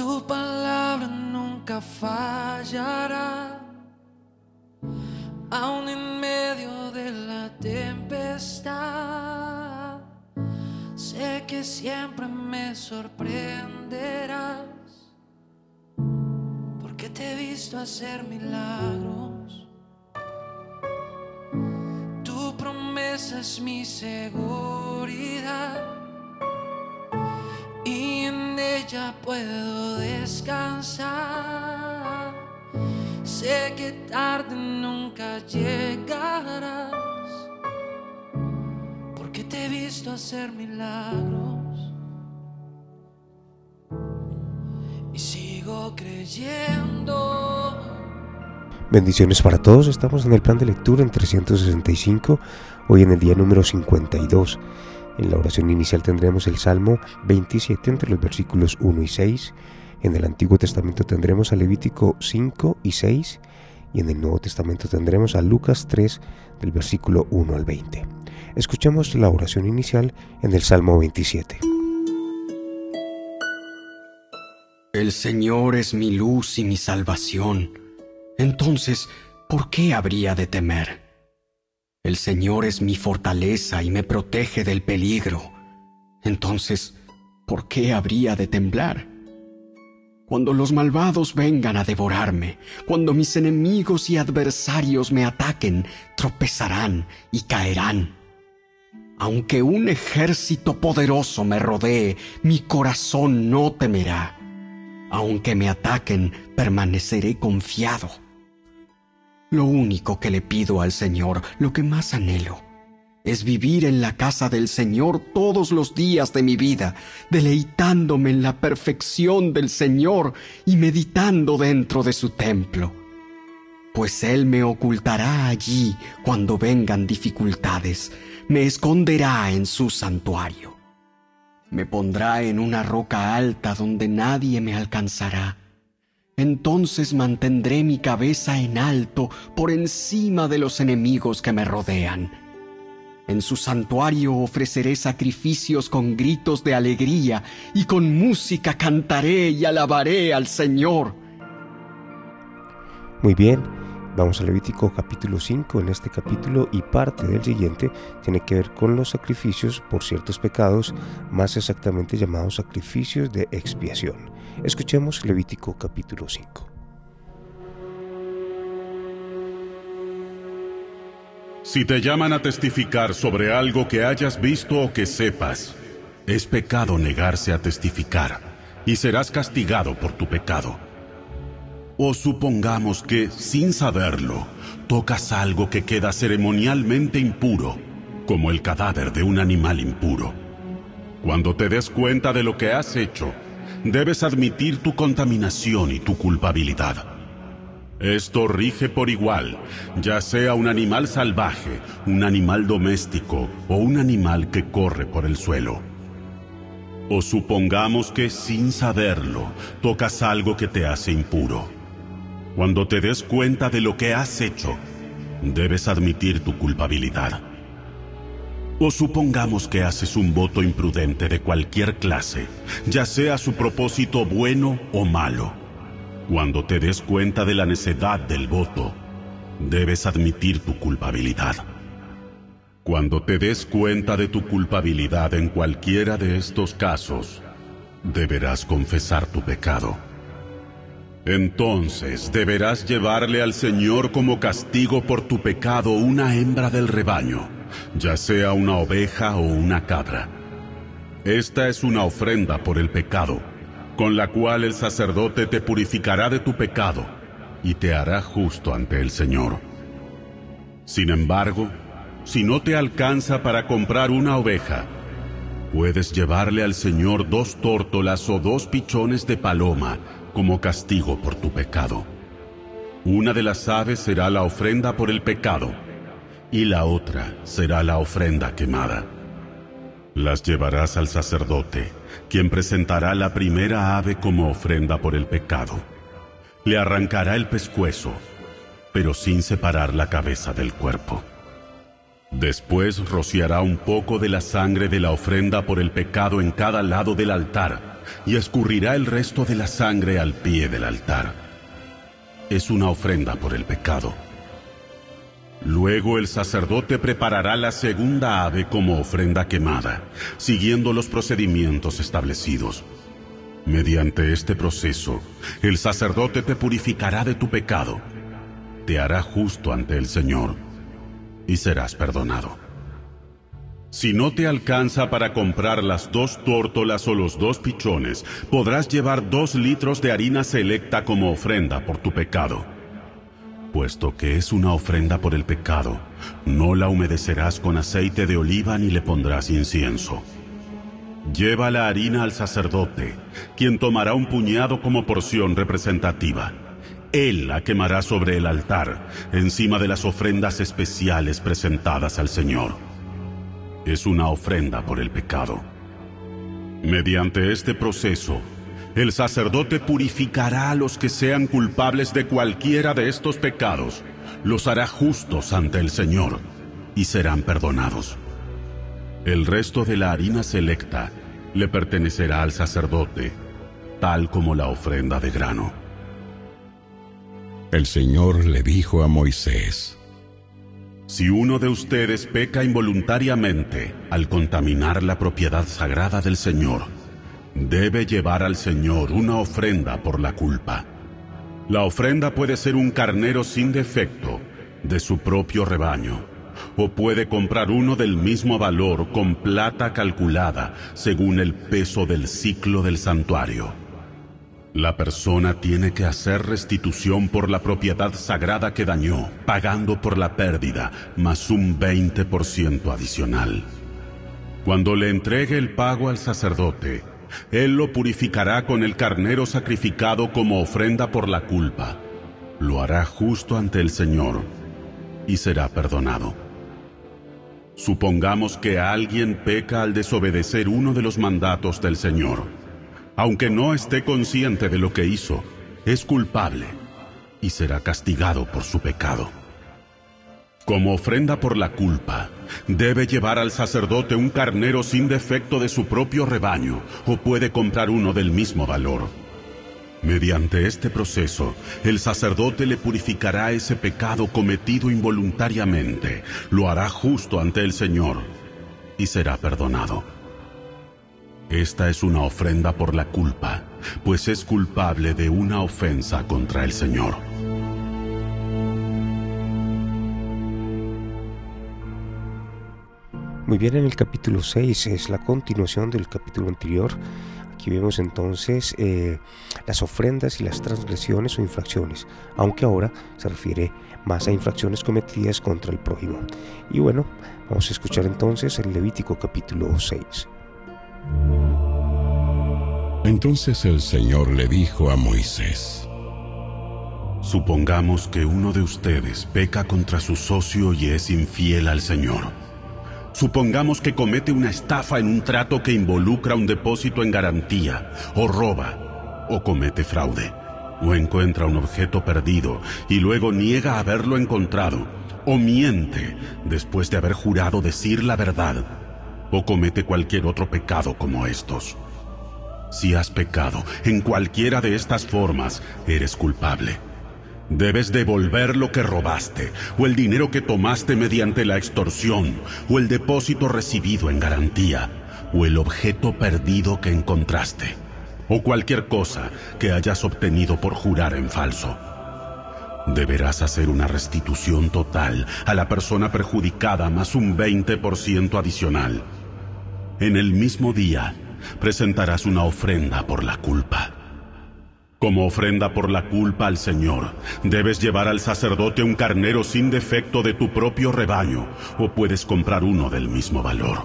Tu palabra nunca fallará, aun en medio de la tempestad. Sé que siempre me sorprenderás, porque te he visto hacer milagros. Tu promesa es mi seguridad ella puedo descansar. Sé que tarde nunca llegarás, porque te he visto hacer milagros y sigo creyendo. Bendiciones para todos, estamos en el plan de lectura en 365, hoy en el día número 52. En la oración inicial tendremos el Salmo 27 entre los versículos 1 y 6, en el Antiguo Testamento tendremos a Levítico 5 y 6, y en el Nuevo Testamento tendremos a Lucas 3 del versículo 1 al 20. Escuchemos la oración inicial en el Salmo 27. El Señor es mi luz y mi salvación. Entonces, ¿por qué habría de temer? El Señor es mi fortaleza y me protege del peligro. Entonces, ¿por qué habría de temblar? Cuando los malvados vengan a devorarme, cuando mis enemigos y adversarios me ataquen, tropezarán y caerán. Aunque un ejército poderoso me rodee, mi corazón no temerá. Aunque me ataquen, permaneceré confiado. Lo único que le pido al Señor, lo que más anhelo, es vivir en la casa del Señor todos los días de mi vida, deleitándome en la perfección del Señor y meditando dentro de su templo. Pues Él me ocultará allí cuando vengan dificultades, me esconderá en su santuario. Me pondrá en una roca alta donde nadie me alcanzará. Entonces mantendré mi cabeza en alto por encima de los enemigos que me rodean. En su santuario ofreceré sacrificios con gritos de alegría y con música cantaré y alabaré al Señor. Muy bien, vamos a Levítico capítulo 5. En este capítulo y parte del siguiente tiene que ver con los sacrificios por ciertos pecados, más exactamente llamados sacrificios de expiación. Escuchemos Levítico capítulo 5. Si te llaman a testificar sobre algo que hayas visto o que sepas, es pecado negarse a testificar y serás castigado por tu pecado. O supongamos que, sin saberlo, tocas algo que queda ceremonialmente impuro, como el cadáver de un animal impuro. Cuando te des cuenta de lo que has hecho, debes admitir tu contaminación y tu culpabilidad. Esto rige por igual, ya sea un animal salvaje, un animal doméstico o un animal que corre por el suelo. O supongamos que sin saberlo tocas algo que te hace impuro. Cuando te des cuenta de lo que has hecho, debes admitir tu culpabilidad. O supongamos que haces un voto imprudente de cualquier clase, ya sea su propósito bueno o malo. Cuando te des cuenta de la necedad del voto, debes admitir tu culpabilidad. Cuando te des cuenta de tu culpabilidad en cualquiera de estos casos, deberás confesar tu pecado. Entonces deberás llevarle al Señor como castigo por tu pecado una hembra del rebaño, ya sea una oveja o una cabra. Esta es una ofrenda por el pecado, con la cual el sacerdote te purificará de tu pecado y te hará justo ante el Señor. Sin embargo, si no te alcanza para comprar una oveja, puedes llevarle al Señor dos tórtolas o dos pichones de paloma como castigo por tu pecado. Una de las aves será la ofrenda por el pecado y la otra será la ofrenda quemada. Las llevarás al sacerdote, quien presentará la primera ave como ofrenda por el pecado. Le arrancará el pescuezo, pero sin separar la cabeza del cuerpo. Después rociará un poco de la sangre de la ofrenda por el pecado en cada lado del altar, y escurrirá el resto de la sangre al pie del altar. Es una ofrenda por el pecado. Luego el sacerdote preparará la segunda ave como ofrenda quemada, siguiendo los procedimientos establecidos. Mediante este proceso, el sacerdote te purificará de tu pecado, te hará justo ante el Señor y serás perdonado. Si no te alcanza para comprar las dos tórtolas o los dos pichones, podrás llevar dos litros de harina selecta como ofrenda por tu pecado. Puesto que es una ofrenda por el pecado, no la humedecerás con aceite de oliva ni le pondrás incienso. Lleva la harina al sacerdote, quien tomará un puñado como porción representativa. Él la quemará sobre el altar, encima de las ofrendas especiales presentadas al Señor. Es una ofrenda por el pecado. Mediante este proceso, el sacerdote purificará a los que sean culpables de cualquiera de estos pecados, los hará justos ante el Señor y serán perdonados. El resto de la harina selecta le pertenecerá al sacerdote, tal como la ofrenda de grano. El Señor le dijo a Moisés, Si uno de ustedes peca involuntariamente al contaminar la propiedad sagrada del Señor, debe llevar al Señor una ofrenda por la culpa. La ofrenda puede ser un carnero sin defecto de su propio rebaño o puede comprar uno del mismo valor con plata calculada según el peso del ciclo del santuario. La persona tiene que hacer restitución por la propiedad sagrada que dañó, pagando por la pérdida más un 20% adicional. Cuando le entregue el pago al sacerdote, él lo purificará con el carnero sacrificado como ofrenda por la culpa. Lo hará justo ante el Señor y será perdonado. Supongamos que alguien peca al desobedecer uno de los mandatos del Señor. Aunque no esté consciente de lo que hizo, es culpable y será castigado por su pecado. Como ofrenda por la culpa, debe llevar al sacerdote un carnero sin defecto de su propio rebaño o puede comprar uno del mismo valor. Mediante este proceso, el sacerdote le purificará ese pecado cometido involuntariamente, lo hará justo ante el Señor y será perdonado. Esta es una ofrenda por la culpa, pues es culpable de una ofensa contra el Señor. Muy bien, en el capítulo 6 es la continuación del capítulo anterior Aquí vemos entonces eh, las ofrendas y las transgresiones o infracciones, aunque ahora se refiere más a infracciones cometidas contra el prójimo. Y bueno, vamos a escuchar entonces el Levítico capítulo 6. Entonces el Señor le dijo a Moisés, Supongamos que uno de ustedes peca contra su socio y es infiel al Señor. Supongamos que comete una estafa en un trato que involucra un depósito en garantía, o roba, o comete fraude, o encuentra un objeto perdido y luego niega haberlo encontrado, o miente después de haber jurado decir la verdad, o comete cualquier otro pecado como estos. Si has pecado en cualquiera de estas formas, eres culpable Debes devolver lo que robaste, o el dinero que tomaste mediante la extorsión, o el depósito recibido en garantía, o el objeto perdido que encontraste, o cualquier cosa que hayas obtenido por jurar en falso. Deberás hacer una restitución total a la persona perjudicada más un 20% adicional. En el mismo día, presentarás una ofrenda por la culpa. Como ofrenda por la culpa al Señor, debes llevar al sacerdote un carnero sin defecto de tu propio rebaño, o puedes comprar uno del mismo valor.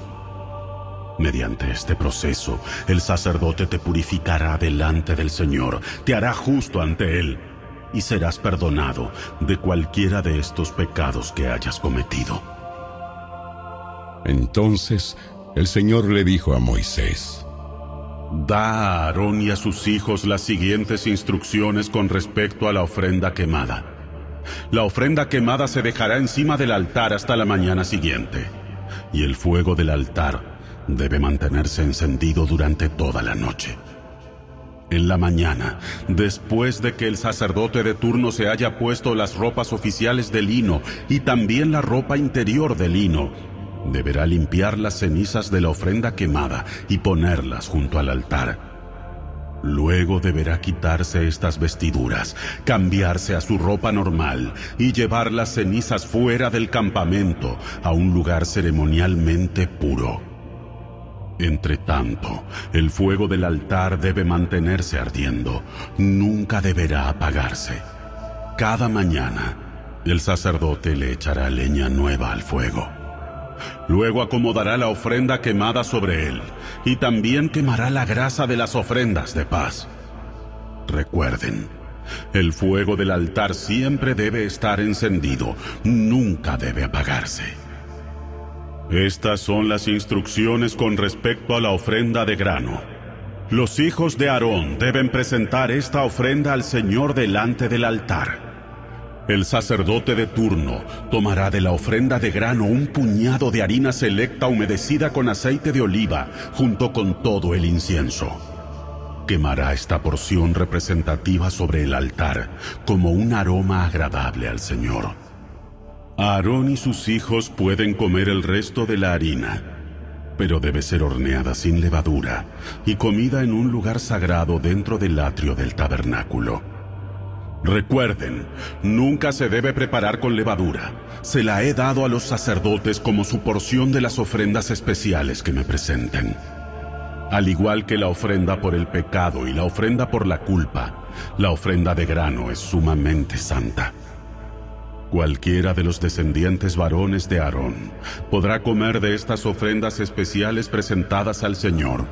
Mediante este proceso, el sacerdote te purificará delante del Señor, te hará justo ante Él, y serás perdonado de cualquiera de estos pecados que hayas cometido. Entonces el Señor le dijo a Moisés, Da a Aarón y a sus hijos las siguientes instrucciones con respecto a la ofrenda quemada. La ofrenda quemada se dejará encima del altar hasta la mañana siguiente, y el fuego del altar debe mantenerse encendido durante toda la noche. En la mañana, después de que el sacerdote de turno se haya puesto las ropas oficiales de lino y también la ropa interior de lino, deberá limpiar las cenizas de la ofrenda quemada y ponerlas junto al altar. Luego deberá quitarse estas vestiduras, cambiarse a su ropa normal y llevar las cenizas fuera del campamento a un lugar ceremonialmente puro. Entre tanto, el fuego del altar debe mantenerse ardiendo, nunca deberá apagarse. Cada mañana, el sacerdote le echará leña nueva al fuego. Luego acomodará la ofrenda quemada sobre él, y también quemará la grasa de las ofrendas de paz. Recuerden, el fuego del altar siempre debe estar encendido, nunca debe apagarse. Estas son las instrucciones con respecto a la ofrenda de grano. Los hijos de Aarón deben presentar esta ofrenda al Señor delante del altar. El sacerdote de turno tomará de la ofrenda de grano un puñado de harina selecta humedecida con aceite de oliva junto con todo el incienso. Quemará esta porción representativa sobre el altar como un aroma agradable al Señor. Aarón y sus hijos pueden comer el resto de la harina, pero debe ser horneada sin levadura y comida en un lugar sagrado dentro del atrio del tabernáculo. Recuerden, nunca se debe preparar con levadura. Se la he dado a los sacerdotes como su porción de las ofrendas especiales que me presenten. Al igual que la ofrenda por el pecado y la ofrenda por la culpa, la ofrenda de grano es sumamente santa. Cualquiera de los descendientes varones de Aarón podrá comer de estas ofrendas especiales presentadas al Señor.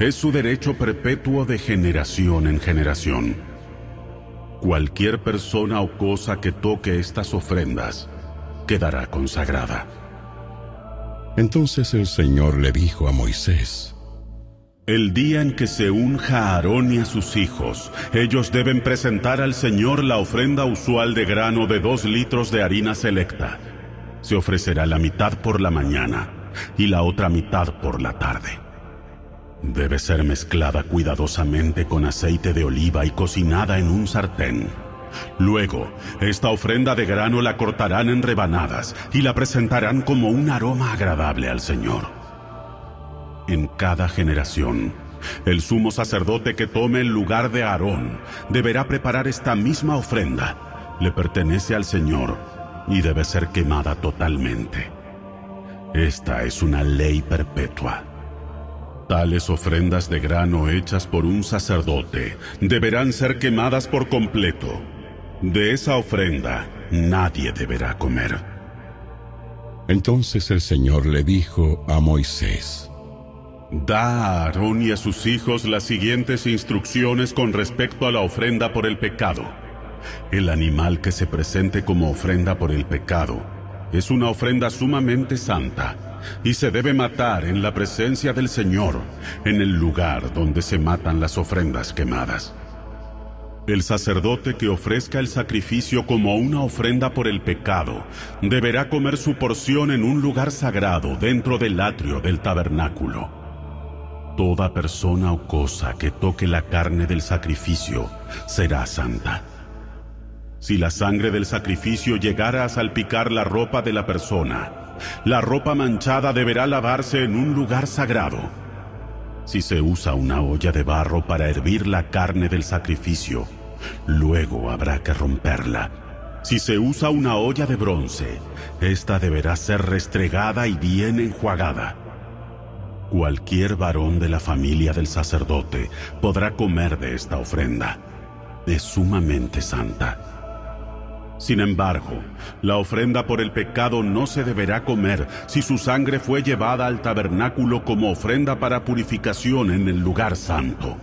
Es su derecho perpetuo de generación en generación. Cualquier persona o cosa que toque estas ofrendas quedará consagrada. Entonces el Señor le dijo a Moisés, El día en que se unja a Aarón y a sus hijos, ellos deben presentar al Señor la ofrenda usual de grano de dos litros de harina selecta. Se ofrecerá la mitad por la mañana y la otra mitad por la tarde. Debe ser mezclada cuidadosamente con aceite de oliva y cocinada en un sartén. Luego, esta ofrenda de grano la cortarán en rebanadas y la presentarán como un aroma agradable al Señor. En cada generación, el sumo sacerdote que tome el lugar de Aarón deberá preparar esta misma ofrenda. Le pertenece al Señor y debe ser quemada totalmente. Esta es una ley perpetua. Tales ofrendas de grano hechas por un sacerdote deberán ser quemadas por completo. De esa ofrenda nadie deberá comer. Entonces el Señor le dijo a Moisés, Da a Aarón y a sus hijos las siguientes instrucciones con respecto a la ofrenda por el pecado. El animal que se presente como ofrenda por el pecado es una ofrenda sumamente santa y se debe matar en la presencia del Señor, en el lugar donde se matan las ofrendas quemadas. El sacerdote que ofrezca el sacrificio como una ofrenda por el pecado deberá comer su porción en un lugar sagrado dentro del atrio del tabernáculo. Toda persona o cosa que toque la carne del sacrificio será santa. Si la sangre del sacrificio llegara a salpicar la ropa de la persona, la ropa manchada deberá lavarse en un lugar sagrado. Si se usa una olla de barro para hervir la carne del sacrificio, luego habrá que romperla. Si se usa una olla de bronce, esta deberá ser restregada y bien enjuagada. Cualquier varón de la familia del sacerdote podrá comer de esta ofrenda. Es sumamente santa. Sin embargo, la ofrenda por el pecado no se deberá comer si su sangre fue llevada al tabernáculo como ofrenda para purificación en el lugar santo.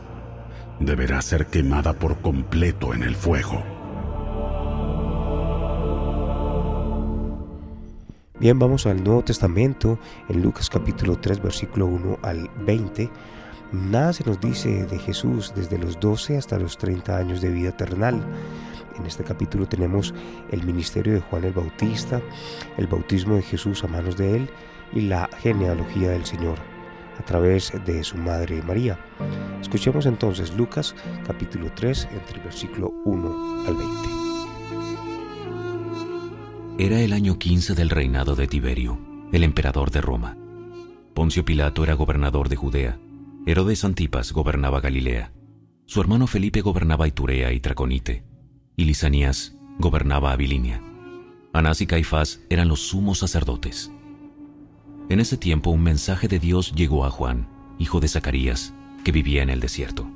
Deberá ser quemada por completo en el fuego. Bien, vamos al Nuevo Testamento, en Lucas capítulo 3, versículo 1 al 20. Nada se nos dice de Jesús desde los 12 hasta los 30 años de vida terrenal en este capítulo tenemos el ministerio de Juan el Bautista, el bautismo de Jesús a manos de él y la genealogía del Señor. a través de su madre María. Escuchemos entonces Lucas capítulo 3 entre el versículo 1 al 20. Era el año 15 del reinado de Tiberio, el emperador de Roma. Poncio Pilato era gobernador de Judea. Herodes Antipas gobernaba Galilea. Su hermano Felipe gobernaba Iturea y Traconite. Y Lisanías gobernaba Abilinia. Anás y Caifás eran los sumos sacerdotes. En ese tiempo un mensaje de Dios llegó a Juan, hijo de Zacarías, que vivía en el desierto.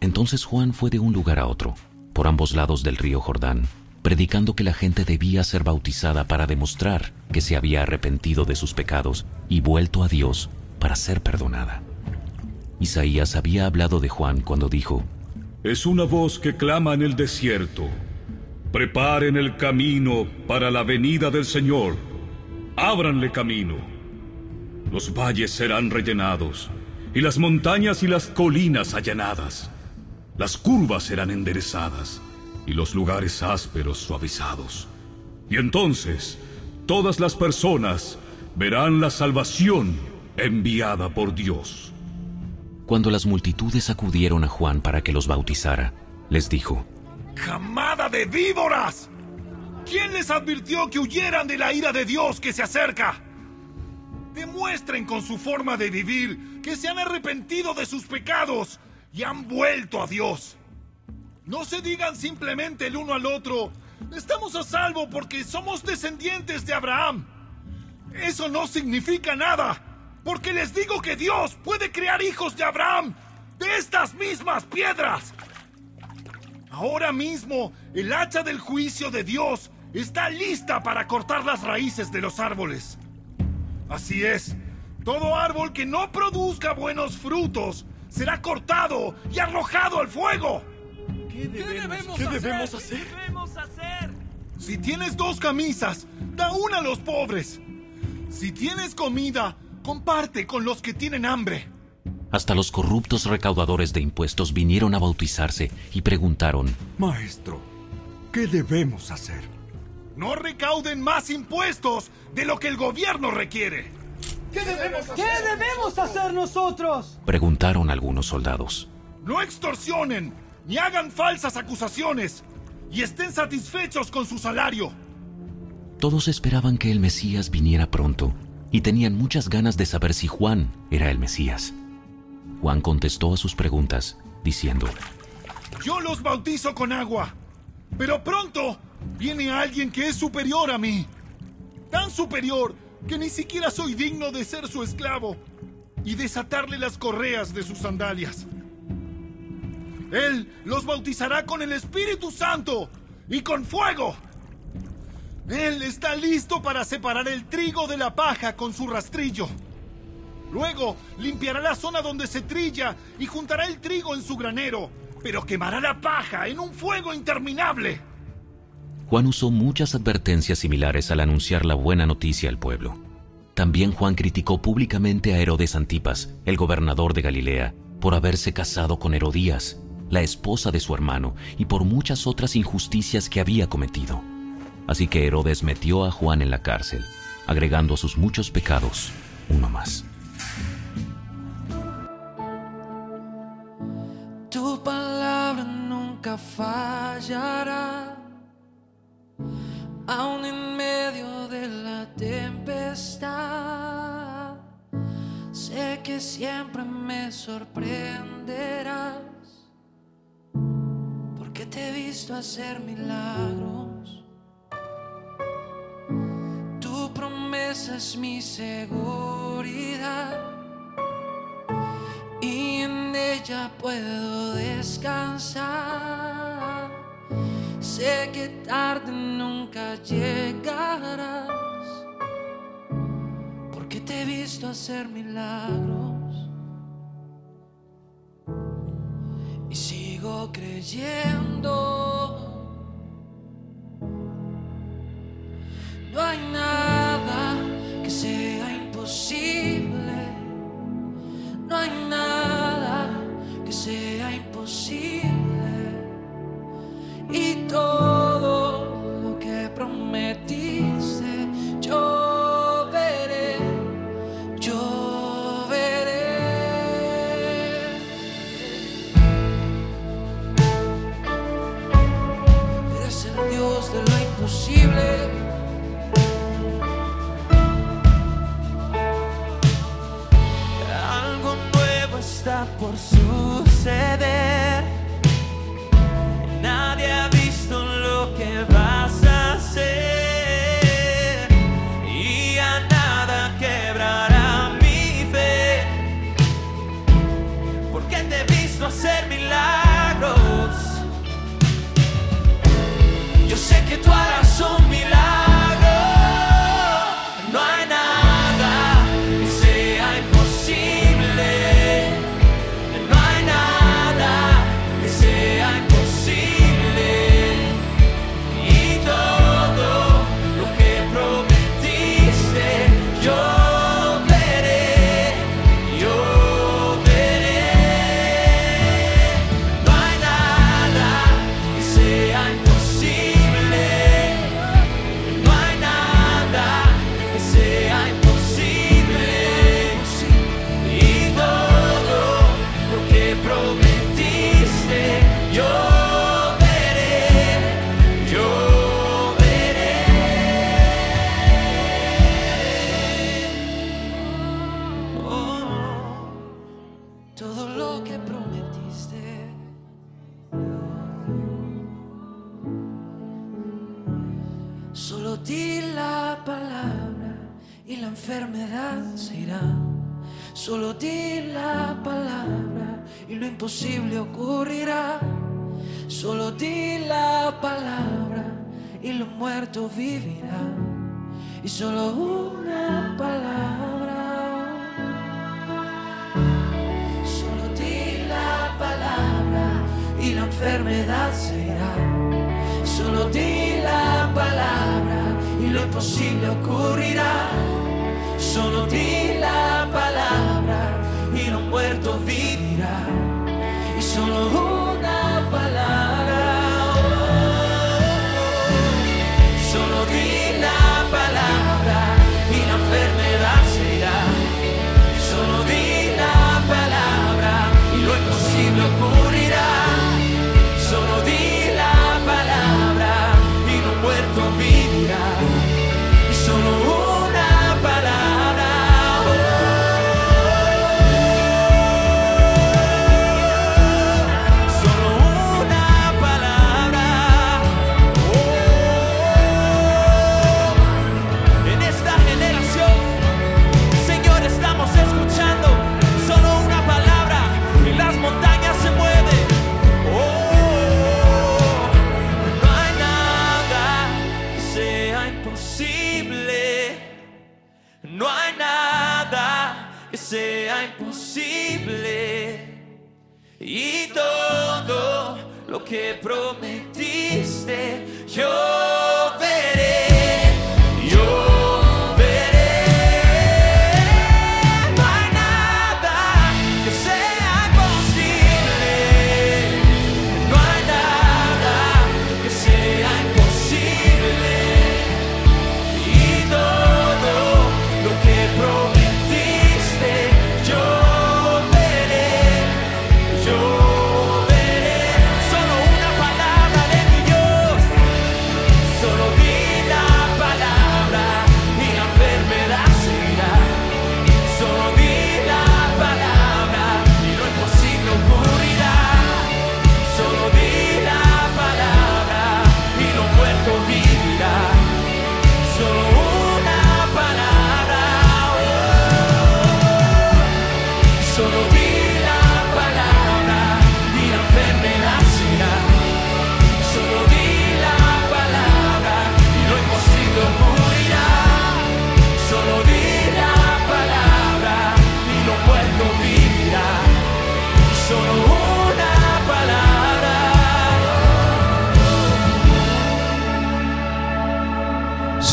Entonces Juan fue de un lugar a otro, por ambos lados del río Jordán, predicando que la gente debía ser bautizada para demostrar que se había arrepentido de sus pecados y vuelto a Dios para ser perdonada. Isaías había hablado de Juan cuando dijo, Es una voz que clama en el desierto. Preparen el camino para la venida del Señor. Ábranle camino. Los valles serán rellenados, y las montañas y las colinas allanadas. Las curvas serán enderezadas, y los lugares ásperos suavizados. Y entonces todas las personas verán la salvación enviada por Dios. Cuando las multitudes acudieron a Juan para que los bautizara, les dijo, ¡Camada de víboras! ¿Quién les advirtió que huyeran de la ira de Dios que se acerca? Demuestren con su forma de vivir que se han arrepentido de sus pecados y han vuelto a Dios. No se digan simplemente el uno al otro, estamos a salvo porque somos descendientes de Abraham. Eso no significa nada, porque les digo que Dios puede crear hijos de Abraham de estas mismas piedras. Ahora mismo, el hacha del juicio de Dios está lista para cortar las raíces de los árboles. Así es, todo árbol que no produzca buenos frutos será cortado y arrojado al fuego. ¿Qué debemos, ¿Qué hacer? debemos hacer? ¿Qué debemos hacer? Si tienes dos camisas, da una a los pobres. Si tienes comida, comparte con los que tienen hambre. Hasta los corruptos recaudadores de impuestos vinieron a bautizarse y preguntaron, Maestro, ¿qué debemos hacer? No recauden más impuestos de lo que el gobierno requiere. ¿Qué debemos hacer nosotros? preguntaron algunos soldados. No extorsionen, ni hagan falsas acusaciones, y estén satisfechos con su salario. Todos esperaban que el Mesías viniera pronto y tenían muchas ganas de saber si Juan era el Mesías. Juan contestó a sus preguntas diciendo, Yo los bautizo con agua, pero pronto viene alguien que es superior a mí. Tan superior que ni siquiera soy digno de ser su esclavo y desatarle las correas de sus sandalias. Él los bautizará con el Espíritu Santo y con fuego. Él está listo para separar el trigo de la paja con su rastrillo. Luego limpiará la zona donde se trilla y juntará el trigo en su granero, pero quemará la paja en un fuego interminable. Juan usó muchas advertencias similares al anunciar la buena noticia al pueblo. También Juan criticó públicamente a Herodes Antipas, el gobernador de Galilea, por haberse casado con Herodías, la esposa de su hermano, y por muchas otras injusticias que había cometido. Así que Herodes metió a Juan en la cárcel, agregando a sus muchos pecados uno más. Tu palabra nunca fallará, aun en medio de la tempestad. Sé que siempre me sorprenderás, porque te he visto hacer milagros. Promesa es mi seguridad y en ella puedo descansar. Sé que tarde nunca llegarás, porque te he visto hacer milagros y sigo creyendo. No hay nada imposible, no hay nada que sea imposible. Y todo lo que prometiste, yo veré, yo veré. Eres el Dios de lo imposible. Enfermedad se irá. Solo di la palabra y lo imposible ocurrirá. Solo di la palabra y lo muerto vivirá. Y solo una palabra. Solo di la palabra y la enfermedad se irá. Solo di la palabra y lo imposible ocurrirá. Solo di la palabra y lo muerto que prometiste, yo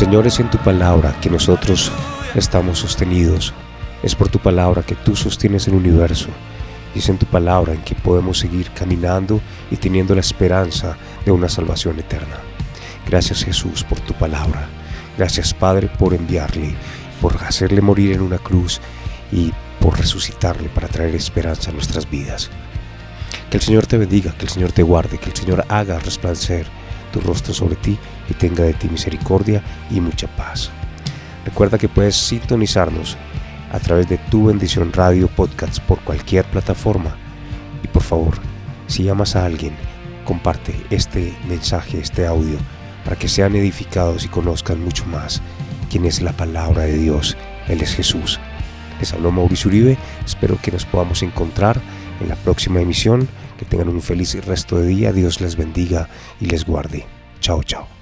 Señor, es en tu palabra que nosotros estamos sostenidos. Es por tu palabra que tú sostienes el universo. Y es en tu palabra en que podemos seguir caminando y teniendo la esperanza de una salvación eterna. Gracias Jesús por tu palabra. Gracias Padre por enviarle, por hacerle morir en una cruz y por resucitarle para traer esperanza a nuestras vidas. Que el Señor te bendiga, que el Señor te guarde, que el Señor haga resplandecer tu rostro sobre ti y tenga de ti misericordia y mucha paz. Recuerda que puedes sintonizarnos a través de tu bendición radio podcast por cualquier plataforma. Y por favor, si llamas a alguien, comparte este mensaje, este audio, para que sean edificados y conozcan mucho más quién es la palabra de Dios. Él es Jesús. Les habló Mauricio Uribe. Espero que nos podamos encontrar en la próxima emisión. Que tengan un feliz resto de día. Dios les bendiga y les guarde. Chao, chao.